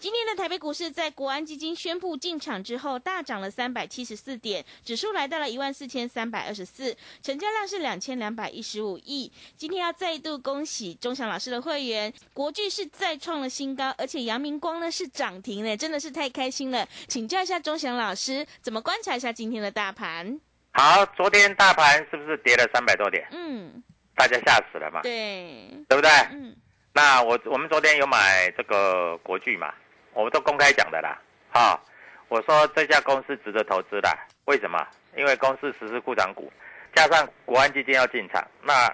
今天的台北股市在国安基金宣布进场之后，大涨了三百七十四点，指数来到了一万四千三百二十四，成交量是两千两百一十五亿。今天要再度恭喜钟祥老师的会员，国巨是再创了新高，而且阳明光呢是涨停呢，真的是太开心了。请教一下钟祥老师，怎么观察一下今天的大盘？好，昨天大盘是不是跌了三百多点？嗯，大家吓死了嘛？对，对不对？嗯，那我我们昨天有买这个国巨嘛，我们都公开讲的啦。啊，我说这家公司值得投资的，为什么？因为公司实施库藏股，加上国安基金要进场，那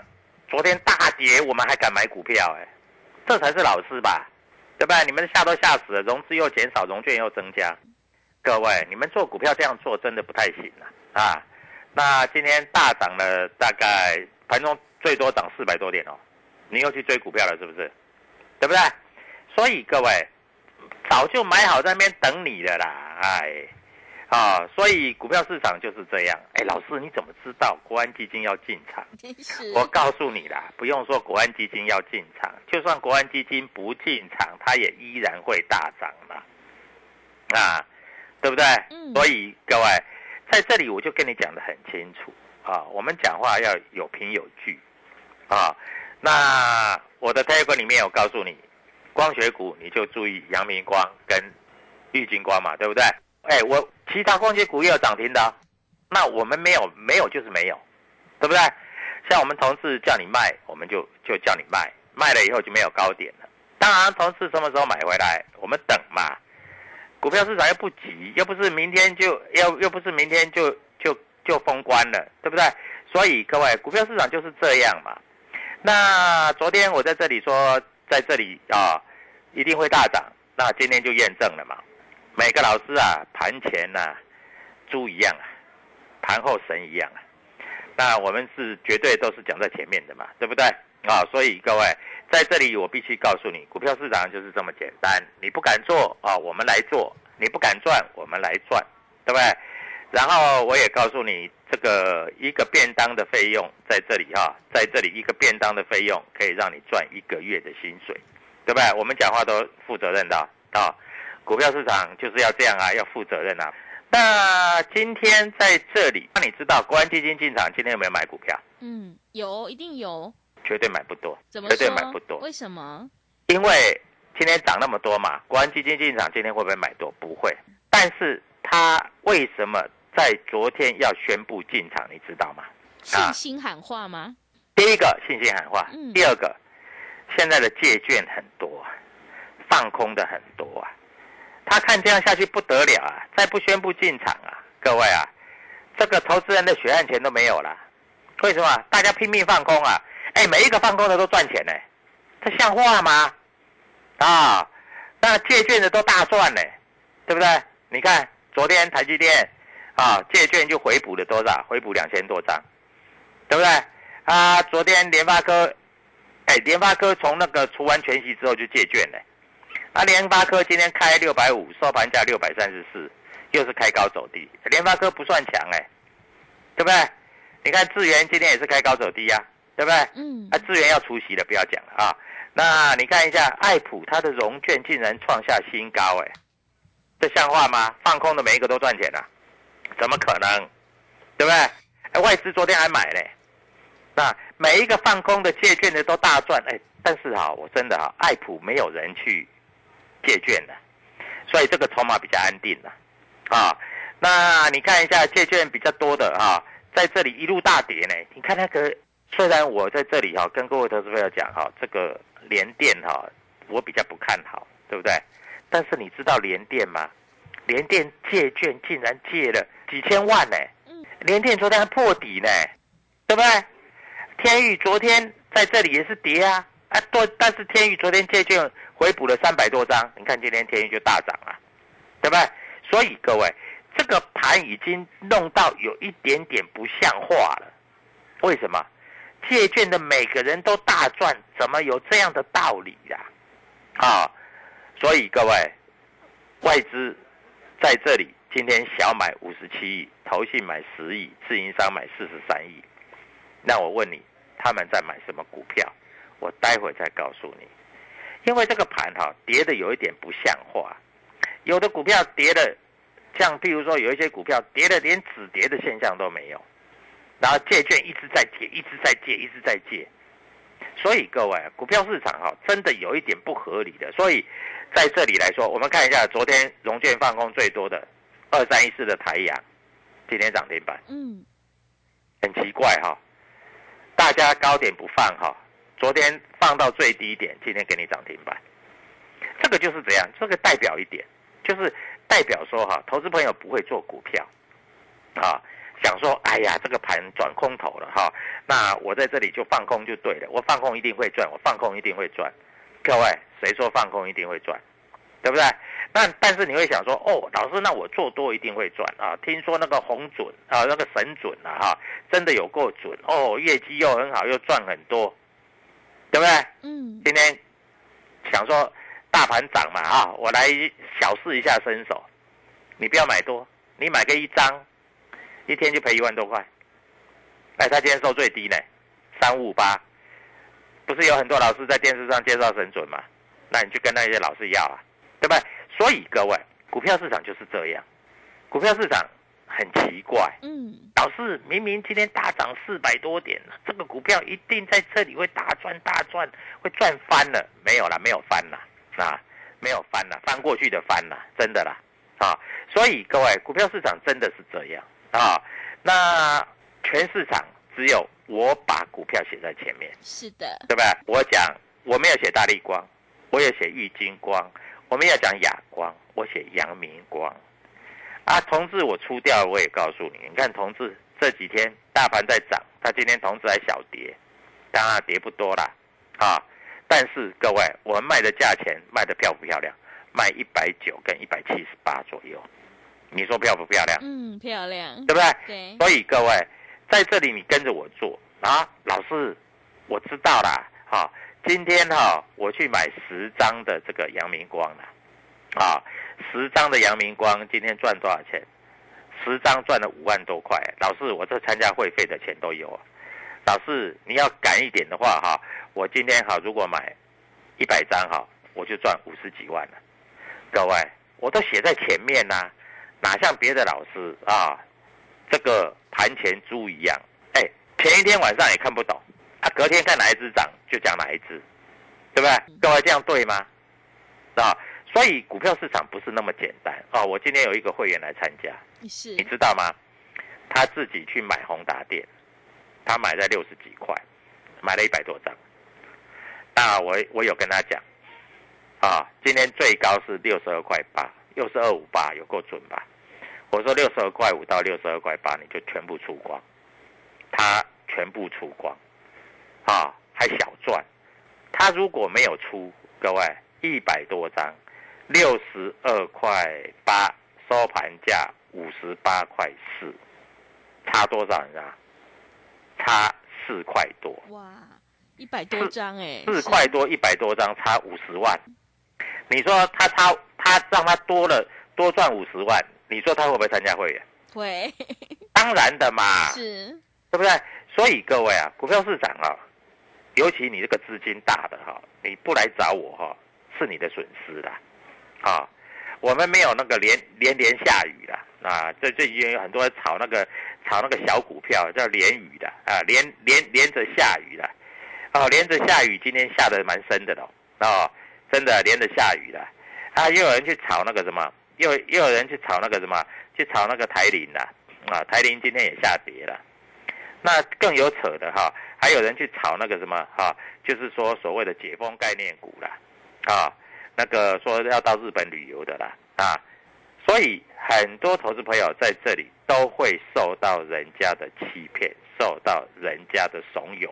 昨天大跌我们还敢买股票、哎，这才是老师吧？对吧？你们吓都吓死了，融资又减少，融券又增加，各位，你们做股票这样做真的不太行了啊！那今天大涨了，大概盘中最多涨四百多点哦，你又去追股票了是不是？对不对？所以各位早就买好在那边等你的啦，哎，啊，所以股票市场就是这样。哎，老师你怎么知道国安基金要进场？我告诉你啦，不用说国安基金要进场，就算国安基金不进场，它也依然会大涨嘛，啊，对不对？嗯所以各位在这里我就跟你讲的很清楚啊，我们讲话要有凭有据啊。那我的 table 里面有告诉你，光学股你就注意阳明光跟玉金光嘛，对不对？哎，我其他光学股也有涨停的、那我们没有，没有就是没有，对不对？像我们同事叫你卖，我们就就叫你卖，卖了以后就没有高点了。当然，同事什么时候买回来，我们等嘛。股票市场又不急，又不是明天就又又不是明天就就就封关了，对不对？所以各位，股票市场就是这样嘛。那昨天我在这里说，在这里啊，一定会大涨。那今天就验证了嘛。每个老师啊，盘前呐、猪一样啊，盘后神一样啊。那我们是绝对都是讲在前面的嘛，对不对？啊，所以各位在这里我必须告诉你，股票市场就是这么简单。你不敢做啊，我们来做；你不敢赚，我们来赚，对不对？然后我也告诉你，这个一个便当的费用在这里哈、在这里一个便当的费用可以让你赚一个月的薪水，对不对？我们讲话都负责任的啊。股票市场就是要这样啊，要负责任啊。那今天在这里，那你知道国安基金进场今天有没有买股票？嗯，有，一定有。绝对买不多，怎么绝对说？买不多，为什么？因为今天涨那么多嘛，国安基金进场今天会不会买多？不会。但是它为什么在昨天要宣布进场？你知道吗？信心喊话吗？第一个信心喊话，嗯第二个现在的借券很多啊，放空的很多啊，他看这样下去不得了啊，再不宣布进场啊，各位啊，这个投资人的血汗钱都没有了，为什么？大家拼命放空啊，哎，每一个放空的都赚钱呢，这像话吗？啊，那借券的都大赚呢，对不对？你看昨天台积电啊，借券就回补了多少？回补两千多张，对不对？啊，昨天联发科，哎，联发科从那个除完全息之后就借券了。啊，联发科今天开六百五，收盘价六百三十四，又是开高走低。联发科不算强哎，对不对？你看智源今天也是开高走低呀，对不对？嗯啊，智源要出席了，不要讲了啊。那你看一下爱普，它的融券竟然创下新高哎，这像话吗？放空的每一个都赚钱了，怎么可能？对不对？哎，外资昨天还买嘞。那每一个放空的借券的都大赚哎，但是哈，我真的哈，爱普没有人去借券的，所以这个筹码比较安定了啊。那你看一下借券比较多的哈，在这里一路大跌呢。你看那个，虽然我在这里哈跟各位投资朋友讲哈，这个联电哈，我比较不看好，对不对？但是你知道联电吗？联电借券竟然借了几千万呢？联电昨天还破底呢，对不对？天宇昨天在这里也是跌啊啊多，但是天宇昨天借券回补了三百多张，你看今天天宇就大涨了，对不对？所以各位，这个盘已经弄到有一点点不像话了。为什么？借券的每个人都大赚，怎么有这样的道理呀、啊？所以各位，外资在这里今天小买五十七亿，投信买十亿，自营商买四十三亿。那我问你，他们在买什么股票？我待会再告诉你。因为这个盘哈、跌的有一点不像话，有的股票跌的，像譬如说有一些股票跌的连止跌的现象都没有，然后借券一直在借，一直在借，一直在借。所以各位，股票市场哈、真的有一点不合理的。所以在这里来说，我们看一下昨天融券放空最多的二三一四的台阳，今天涨停板。嗯很奇怪哈、大家高点不放哈、昨天放到最低点，今天给你涨停板，这个就是这样，这个代表一点，就是代表说哈、投资朋友不会做股票，啊，想说哎呀这个盘转空头了哈、那我在这里就放空就对了，我放空一定会赚，我放空一定会赚，各位谁说放空一定会赚？对不对？那但是你会想说，哦，老师，那我做多一定会赚啊？听说那个红准啊，那个神准啊，哈，真的有够准哦，业绩又很好，又赚很多，对不对？嗯今天想说大盘涨嘛啊，我来小试一下身手，你不要买多，你买个一张，一天就赔一万多块。哎，他今天收最低呢，三五八，不是有很多老师在电视上介绍神准吗？那你去跟那些老师要啊，对不对？所以各位，股票市场就是这样，股票市场很奇怪，嗯老师明明今天大涨四百多点了，这个股票一定在这里会大赚大赚，会赚翻了？没有啦，没有翻啦，啊，没有翻啦，翻过去的翻啦，真的啦，啊，所以各位，股票市场真的是这样啊。那全市场只有我把股票写在前面，是的，对不对？我讲我没有写大力光，我有写玉金光，我们要讲亚光，我写阳明光。啊，同志我出掉了，我也告诉你，你看同志这几天大盘在涨，他今天同志还小跌，当然跌不多啦，啊，但是各位，我们卖的价钱卖的漂不漂亮？卖一百九跟一百七十八左右，你说漂不漂亮？嗯漂亮，对不对？对，所以各位在这里你跟着我做啊，老师，我知道啦，哈、今天哈、我去买十张的这个阳明光了，啊，十张的阳明光今天赚多少钱？十张赚了五万多块，老师，我这参加会费的钱都有啊。老师，你要赶一点的话哈，我今天哈如果买一百张哈，我就赚五十几万了。各位，我都写在前面呐、哪像别的老师啊，这个盘前猪一样，哎，前一天晚上也看不懂，啊，隔天看哪一只涨就讲哪一只，对不对？各位这样对吗？啊，所以股票市场不是那么简单啊。我今天有一个会员来参加，是你知道吗？他自己去买宏达电，他买在六十几块，买了一百多张。那我我有跟他讲，啊，今天最高是六十二块八，又是二五八，有够准吧？我说六十二块五到六十二块八，你就全部出光，他全部出光，啊，还小赚，他如果没有出，各位一百多张，六十二块八收盘价五十八块四，差多少？你知道？差四块多。哇，一百多张哎，四块多一百多张，差五十万。你说他差他让他多了多赚五十万，你说他会不会参加会员？会，当然的嘛，是，对不对？所以各位啊，股票市场啊，尤其你这个资金大的哈，你不来找我哈，是你的损失啦。啊，我们没有那个连连连下雨的啊，这最近有很多人炒那个炒那个小股票叫连雨的啊，连连连着下雨的，哦，连着下雨，今天下的蛮深的喽，哦，真的连着下雨的，啊，又有人去炒那个什么，又又有人去炒那个什么，去炒那个台铃的，啊，台铃今天也下跌了，那更有扯的哈，还有人去炒那个什么哈，就是说所谓的解封概念股啦，啊。那个说要到日本旅游的啦，啊，所以很多投资朋友在这里都会受到人家的欺骗，受到人家的怂恿，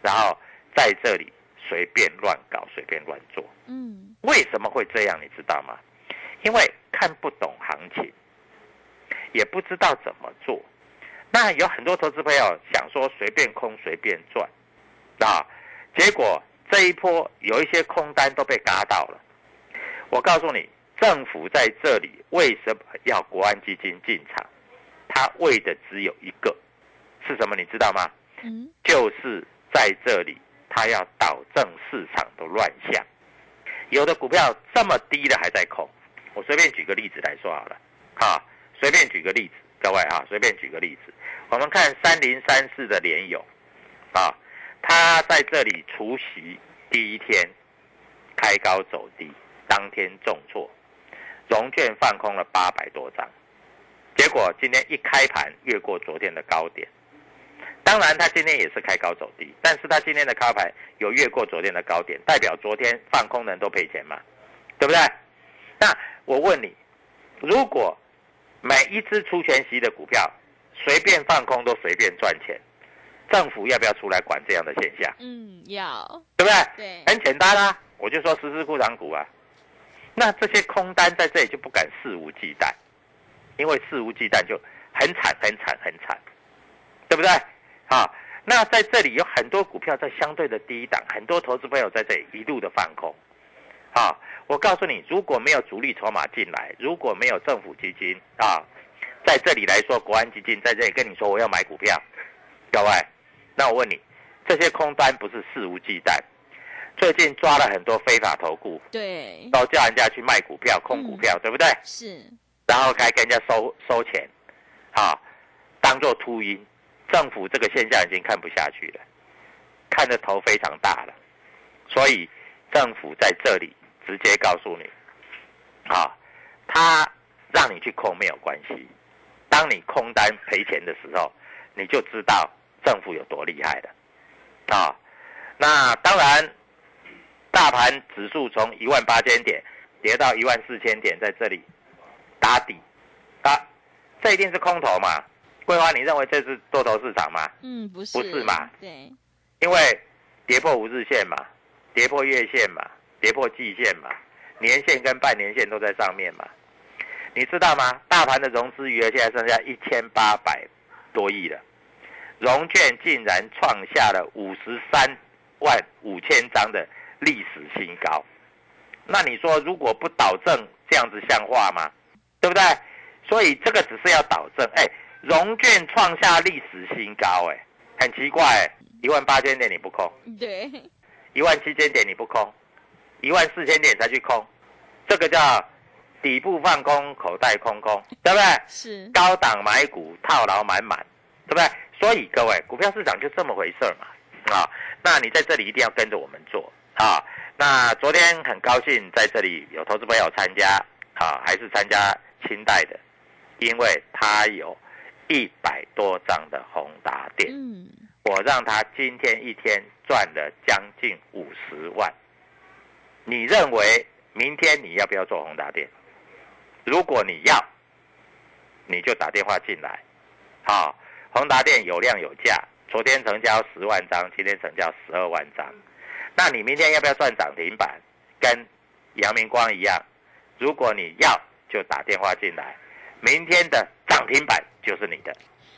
然后在这里随便乱搞，随便乱做。嗯，为什么会这样？你知道吗？因为看不懂行情，也不知道怎么做。那有很多投资朋友想说随便空随便赚，啊，结果这一波有一些空单都被嘎到了。我告诉你，政府在这里为什么要国安基金进场？他为的只有一个，是什么？你知道吗？嗯，就是在这里，他要导正市场的乱象。有的股票这么低的还在空，我随便举个例子来说好了，啊，随便举个例子，各位啊，随便举个例子，我们看三零三四的联友，啊，他在这里除夕第一天开高走低。当天重挫，融券放空了八百多张，结果今天一开盘越过昨天的高点，当然他今天也是开高走低，但是他今天的开盘有越过昨天的高点，代表昨天放空的人都赔钱嘛，对不对？那我问你，如果每一只出全息的股票随便放空都随便赚钱，政府要不要出来管这样的现象？嗯，要，对不对？对，很简单啊，我就说十只库藏股啊。那这些空单在这里就不敢肆无忌惮，因为肆无忌惮就很惨很惨很惨，对不对？啊，那在这里有很多股票在相对的低档，很多投资朋友在这里一路的放空，啊，我告诉你，如果没有主力筹码进来，如果没有政府基金啊，在这里来说，国安基金在这里跟你说我要买股票，各位，那我问你，这些空单不是肆无忌惮？最近抓了很多非法投顾，对，都叫人家去卖股票、空股票，对不对？是，然后还跟人家收收钱，好，当做秃鹰。政府这个现象已经看不下去了，看得头非常大了，所以政府在这里直接告诉你，啊，他让你去空没有关系，当你空单赔钱的时候，你就知道政府有多厉害了，啊，那当然。大盘指数从一万八千点跌到一万四千点，在这里打底，啊，这一定是空头嘛？桂花，你认为这是多头市场吗？嗯，不是，不是嘛？对，因为跌破五日线嘛，跌破月线嘛，跌破季线嘛，年线跟半年线都在上面嘛。你知道吗？大盘的融资余额现在剩下一千八百多亿了，融券竟然创下了五十三万五千张的。历史新高，那你说如果不导正，这样子像话吗？对不对？所以这个只是要导正。哎，融券创下历史新高，哎，很奇怪，一万八千点你不空，对，一万七千点你不空，一万四千点才去空，这个叫底部放空，口袋空空，对不对？是高档买股套牢满满，对不对？所以各位，股票市场就这么回事嘛，啊，那你在这里一定要跟着我们做。啊，那昨天很高兴在这里有投资朋友参加，啊，还是参加清代的，因为他有一百多张的宏达电，嗯，我让他今天一天赚了将近五十万。你认为明天你要不要做宏达电？如果你要，你就打电话进来，好，宏达电有量有价，昨天成交十万张，今天成交十二万张。那你明天要不要赚涨停板？跟杨明光一样，如果你要，就打电话进来，明天的涨停板就是你的。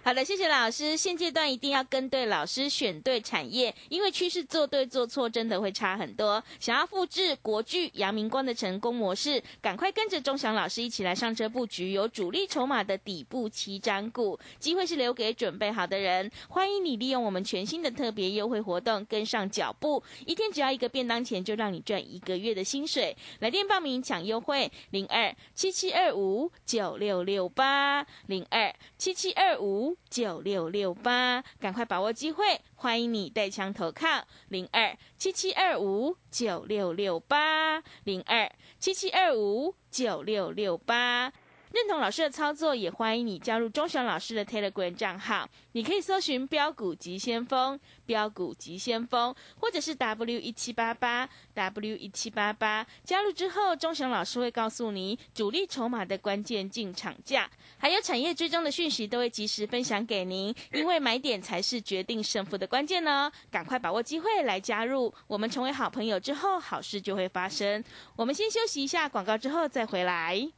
好的，谢谢老师。现阶段一定要跟对老师，选对产业，因为趋势做对做错真的会差很多。想要复制国巨、阳明光的成功模式，赶快跟着钟祥老师一起来上车布局有主力筹码的底部起涨股，机会是留给准备好的人。欢迎你利用我们全新的特别优惠活动跟上脚步，一天只要一个便当钱，就让你赚一个月的薪水。来电报名抢优惠，零二七七二五九六六八零二七七二五。九六六八，赶快把握机会！欢迎你带枪投靠零二七七二五九六六八零二七七二五九六六八。认同老师的操作，也欢迎你加入钟祥老师的 Telegram 账号。你可以搜寻“标股急先锋”、“标股急先锋”，或者是 W 一七八八 W 一七八八。加入之后，钟祥老师会告诉你主力筹码的关键进场价，还有产业追踪的讯息，都会及时分享给您。因为买点才是决定胜负的关键呢！赶快把握机会来加入，我们成为好朋友之后，好事就会发生。我们先休息一下广告，之后再回来。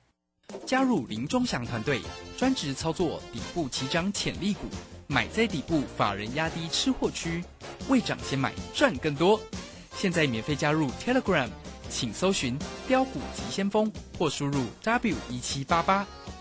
加入林中祥团队，专职操作底部起涨潜力股，买在底部，法人压低吃货区，未涨先买赚更多。现在免费加入 Telegram，请搜寻标股急先锋或输入 W 一七八八，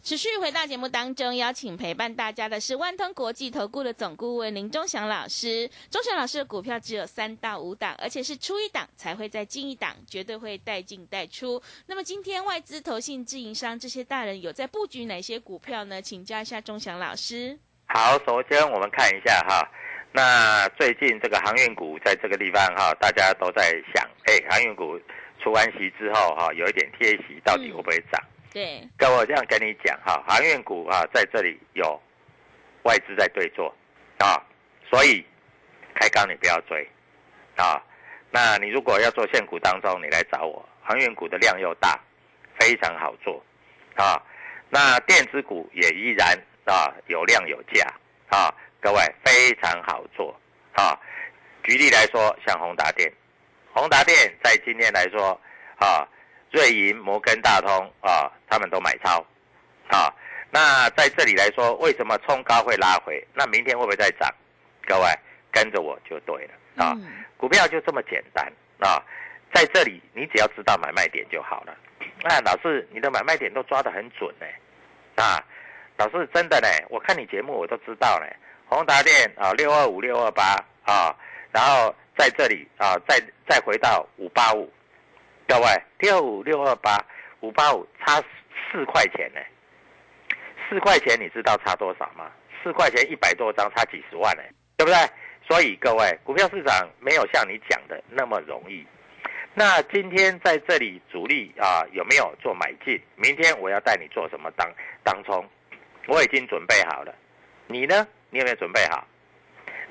持续回到节目当中，邀请陪伴大家的是万通国际投顾的总顾问林忠祥老师。忠祥老师的股票只有三到五档，而且是出一档才会再进一档，绝对会带进带出。那么今天外资、投信、自营商这些大人有在布局哪些股票呢？请教一下忠祥老师。好，首先我们看一下哈。那最近这个航运股在这个地方哈，大家都在想，哎，航运股。出完息之后，哈，有一点贴息，到底会不会涨？对，跟我这样跟你讲，哈，航运股啊，在这里有外资在对坐，啊，所以开高你不要追，啊，那你如果要做现股当中，你来找我，航运股的量又大，非常好做，啊，那电子股也依然啊有量有价，啊，各位非常好做，啊，举例来说，像宏达电。宏达电在今天来说，啊，瑞银、摩根大通啊，他们都买超，啊，那在这里来说，为什么冲高会拉回？那明天会不会再涨？各位跟着我就对了啊，股票就这么简单啊，在这里你只要知道买卖点就好了。那老师，你的买卖点都抓得很准呢，啊，老师真的呢，我看你节目我都知道呢。宏达电啊，六二五六二八啊，然后。在这里啊，再再回到五八五，各位六五六二八五八五差四块钱呢，四块钱你知道差多少吗？四块钱一百多张差几十万呢，对不对？所以各位股票市场没有像你讲的那么容易。那今天在这里主力啊有没有做买进？明天我要带你做什么当当冲？我已经准备好了，你呢？你有没有准备好？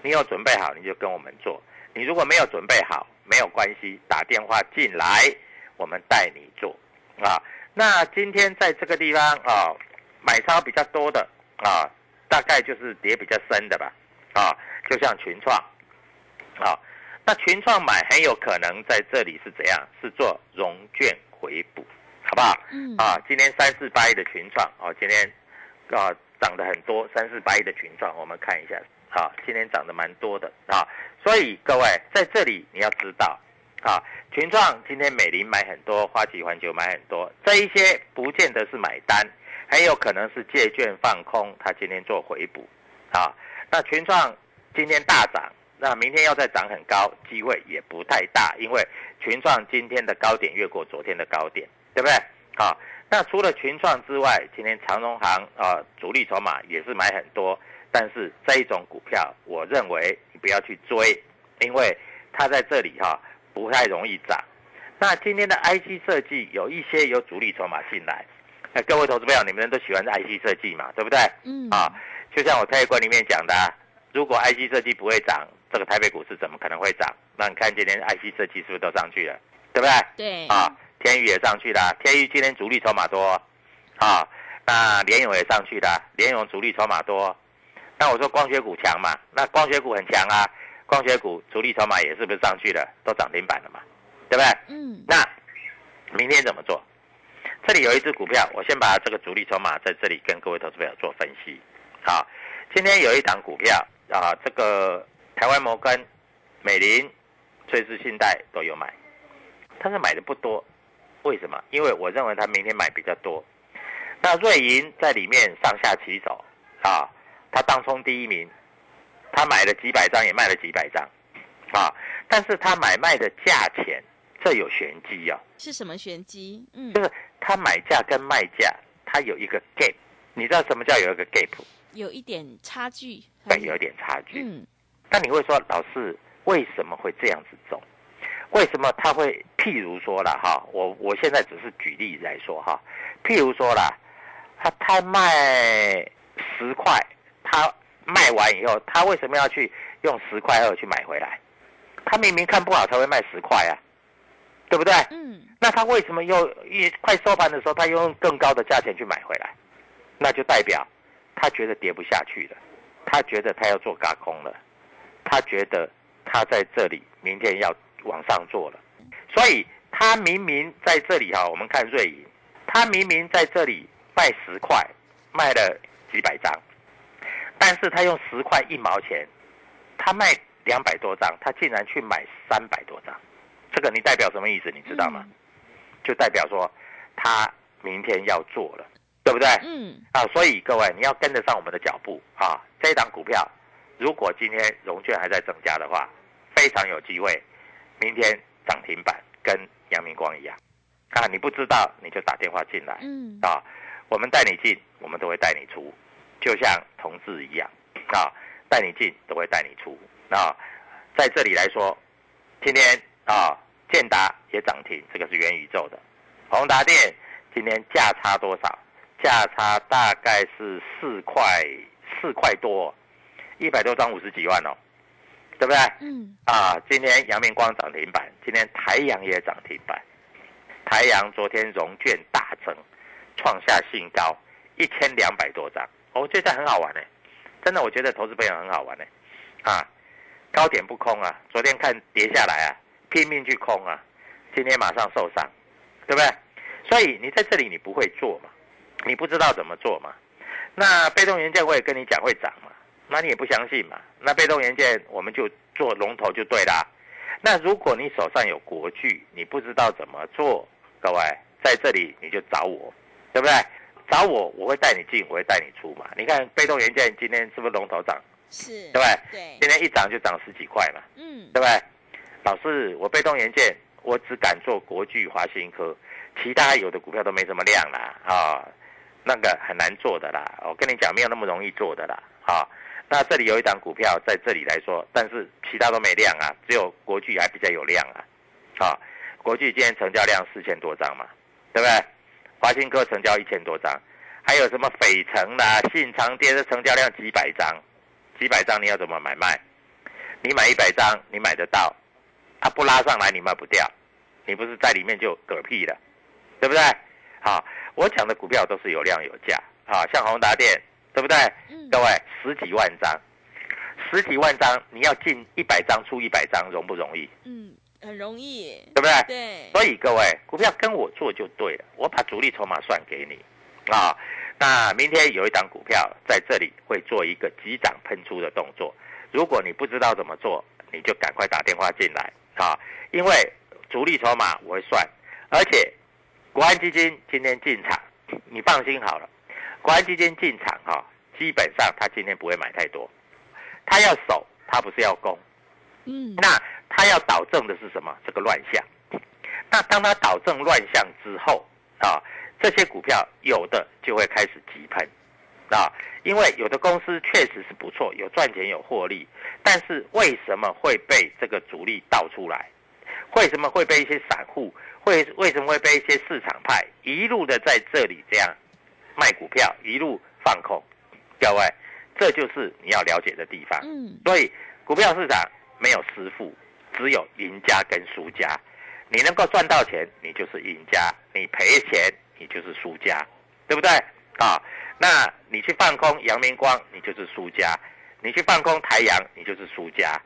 你有准备好你就跟我们做。你如果没有准备好，没有关系，打电话进来，我们带你做啊。那今天在这个地方啊，买超比较多的啊，大概就是跌比较深的吧啊，就像群创啊，那群创买很有可能在这里是怎样？是做融券回补，好不好？嗯啊，今天三四八亿的群创哦，今天啊涨得很多，三四八亿的群创，我们看一下。啊，今天涨得蛮多的啊，所以各位在这里你要知道，啊，群创今天美林买很多，花旗环球买很多，这一些不见得是买单，很有可能是借券放空，它今天做回补，啊，那群创今天大涨，那明天要再涨很高，机会也不太大，因为群创今天的高点越过昨天的高点，对不对？好，那除了群创之外，今天长荣行啊，主力筹码也是买很多。但是这一种股票，我认为你不要去追，因为它在这里哈不太容易涨。那今天的 IC 设计有一些有主力筹码进来，那各位投资朋友，你们都喜欢 IC 设计嘛，对不对？嗯。啊，就像我台观里面讲的，如果 IC 设计不会涨，这个台北股市怎么可能会涨？那你看今天 IC 设计是不是都上去了？对不对？对，啊，天宇也上去了，天宇今天主力筹码多，啊，那联勇也上去了，联勇主力筹码多。那我说光学股强嘛，那光学股很强啊，光学股主力筹码也是不是上去了，都涨停板了嘛，对不对？嗯，那明天怎么做？这里有一只股票，我先把这个主力筹码在这里跟各位投资朋友做分析。好，今天有一档股票啊，这个台湾摩根、美林、瑞士信贷都有买，但是买的不多。为什么？因为我认为他明天买比较多。那瑞银在里面上下起手啊，他当冲第一名，他买了几百张，也卖了几百张啊，但是他买卖的价钱这有玄机啊。是什么玄机？嗯，就是他买价跟卖价，他有一个 gap。你知道什么叫有一个 gap？有一点差距，对，有一点差距。嗯，那你会说，老师为什么会这样子走？为什么他会？譬如说了哈，我我现在只是举例来说哈。譬如说啦，他他卖十块，他卖完以后，他为什么要去用十块二去买回来？他明明看不好才会卖十块啊，对不对？嗯，那他为什么又一快收盘的时候，他又用更高的价钱去买回来？那就代表他觉得跌不下去了，他觉得他要做嘎空了，他觉得他在这里明天要往上做了，所以他明明在这里哈，我们看瑞银，他明明在这里卖十块，卖了几百张，但是他用十块一毛钱，他卖两百多张，他竟然去买三百多张，这个你代表什么意思？你知道吗？就代表说他明天要做了，对不对？嗯，啊，所以各位你要跟得上我们的脚步啊！这一档股票，如果今天融券还在增加的话，非常有机会，明天涨停板跟阳明光一样啊！你不知道你就打电话进来，嗯，啊，我们带你进，我们都会带你出，就像同志一样啊，带你进都会带你出啊。在这里来说，今天啊，建达也涨停，这个是元宇宙的。宏达电今天价差多少？价差大概是四块四块多，一百多张五十几万哦，对不对？嗯，啊，今天阳明光涨停板，今天台阳也涨停板。台阳昨天融券大增，创下新高，一千两百多张。哦我觉得很好玩呢，真的，我觉得投资朋友很好玩呢。啊，高点不空啊，昨天看跌下来啊，拼命去空啊，今天马上受伤，对不对？所以你在这里你不会做嘛，你不知道怎么做嘛。那被动元件我也跟你讲会涨嘛，那你也不相信嘛。那被动元件我们就做龙头就对啦。那如果你手上有国巨，你不知道怎么做，各位在这里你就找我，对不对？找我，我会带你进，我会带你出嘛。你看被动元件今天是不是龙头涨，是，对不对？对，今天一涨就涨十几块嘛，嗯，对不对？老师，我被动元件我只敢做国巨、华新科，其他有的股票都没什么量啦啊，那个很难做的啦。我跟你讲，没有那么容易做的啦啊。那这里有一档股票在这里来说，但是其他都没量啊，只有国巨还比较有量啊。啊，国巨今天成交量四千多张嘛，对不对？华新科成交一千多张，还有什么斐城啦、信长跌的成交量几百张，几百张你要怎么买卖？你买一百张你买得到，它不拉上来你卖不掉，你不是在里面就嗝屁了，对不对？好，我讲的股票都是有量有价啊，像宏达电，对不对？嗯各位十几万张，十几万张你要进一百张出一百张容不容易？嗯，很容易耶，对不对？对，所以各位，股票跟我做就对了，我把主力筹码算给你啊。那明天有一档股票在这里会做一个急涨喷出的动作，如果你不知道怎么做，你就赶快打电话进来啊，因为主力筹码我会算，而且国安基金今天进场，你放心好了，国安基金进场哈、基本上他今天不会买太多，他要守，他不是要攻。嗯，那他要导正的是什么？这个乱象。那当他导正乱象之后啊，这些股票有的就会开始急喷啊，因为有的公司确实是不错，有赚钱有获利，但是为什么会被这个主力倒出来？为什么会被一些散户会为什么会被一些市场派一路的在这里这样卖股票，一路放空？各位，这就是你要了解的地方。嗯，所以股票市场没有师傅，只有赢家跟输家。你能够赚到钱，你就是赢家；你赔钱，你就是输家，对不对？啊，那你去放空阳明光，你就是输家；你去放空台阳，你就是输家；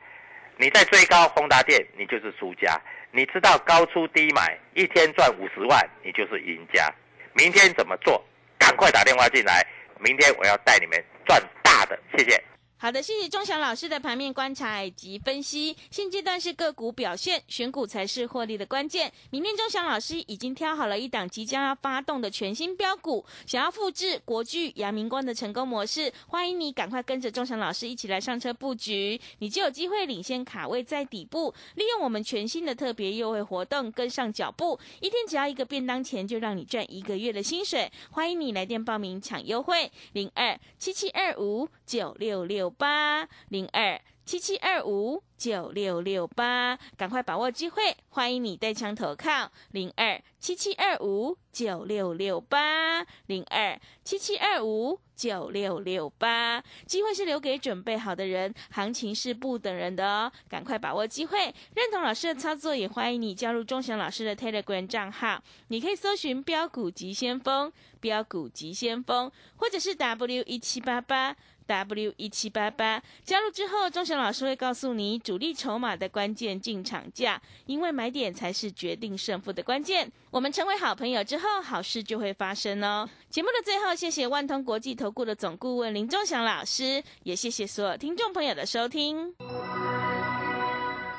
你在追高宏达电，你就是输家。你知道高出低买，一天赚五十万，你就是赢家。明天怎么做？赶快打电话进来，明天我要带你们赚大的。谢谢。好的，谢谢钟祥老师的盘面观察以及分析。现阶段是个股表现，选股才是获利的关键。明天钟祥老师已经挑好了一档即将要发动的全新标股，想要复制国巨、阳明光的成功模式，欢迎你赶快跟着钟祥老师一起来上车布局，你就有机会领先卡位在底部，利用我们全新的特别优惠活动跟上脚步，一天只要一个便当钱，就让你赚一个月的薪水。欢迎你来电报名抢优惠，零二七七二五九六六。八零二七七二五九六六八，赶快把握机会！欢迎你带枪投靠零二七七二五九六六八零二七七二五九六六八，机会是留给准备好的人，行情是不等人的哦！赶快把握机会，认同老师的操作，也欢迎你加入钟祥老师的 Telegram 账号，你可以搜寻标股急先锋、标股急先锋，或者是 W 一七八八。W 一七八八加入之后，钟祥老师会告诉你主力筹码的关键进场价，因为买点才是决定胜负的关键。我们成为好朋友之后，好事就会发生哦。节目的最后，谢谢万通国际投顾的总顾问林钟祥老师，也谢谢所有听众朋友的收听。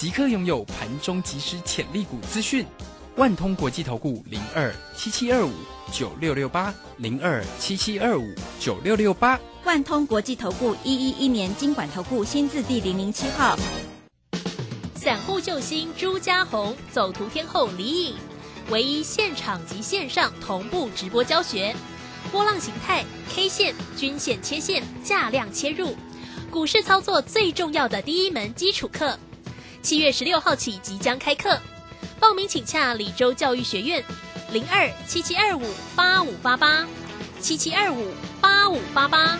即刻拥有盘中即时潜力股资讯，万通国际投顾零二七七二五九六六八零二七七二五九六六八，万通国际投顾一一一年经管投顾新字第零零七号，散户救星朱家红，走图天后李颖，唯一现场及线上同步直播教学，波浪形态、K 线、均线切线、价量切入，股市操作最重要的第一门基础课。七月十六号起即将开课，报名请洽李州教育学院，零二七七二五八五八八，七七二五八五八八。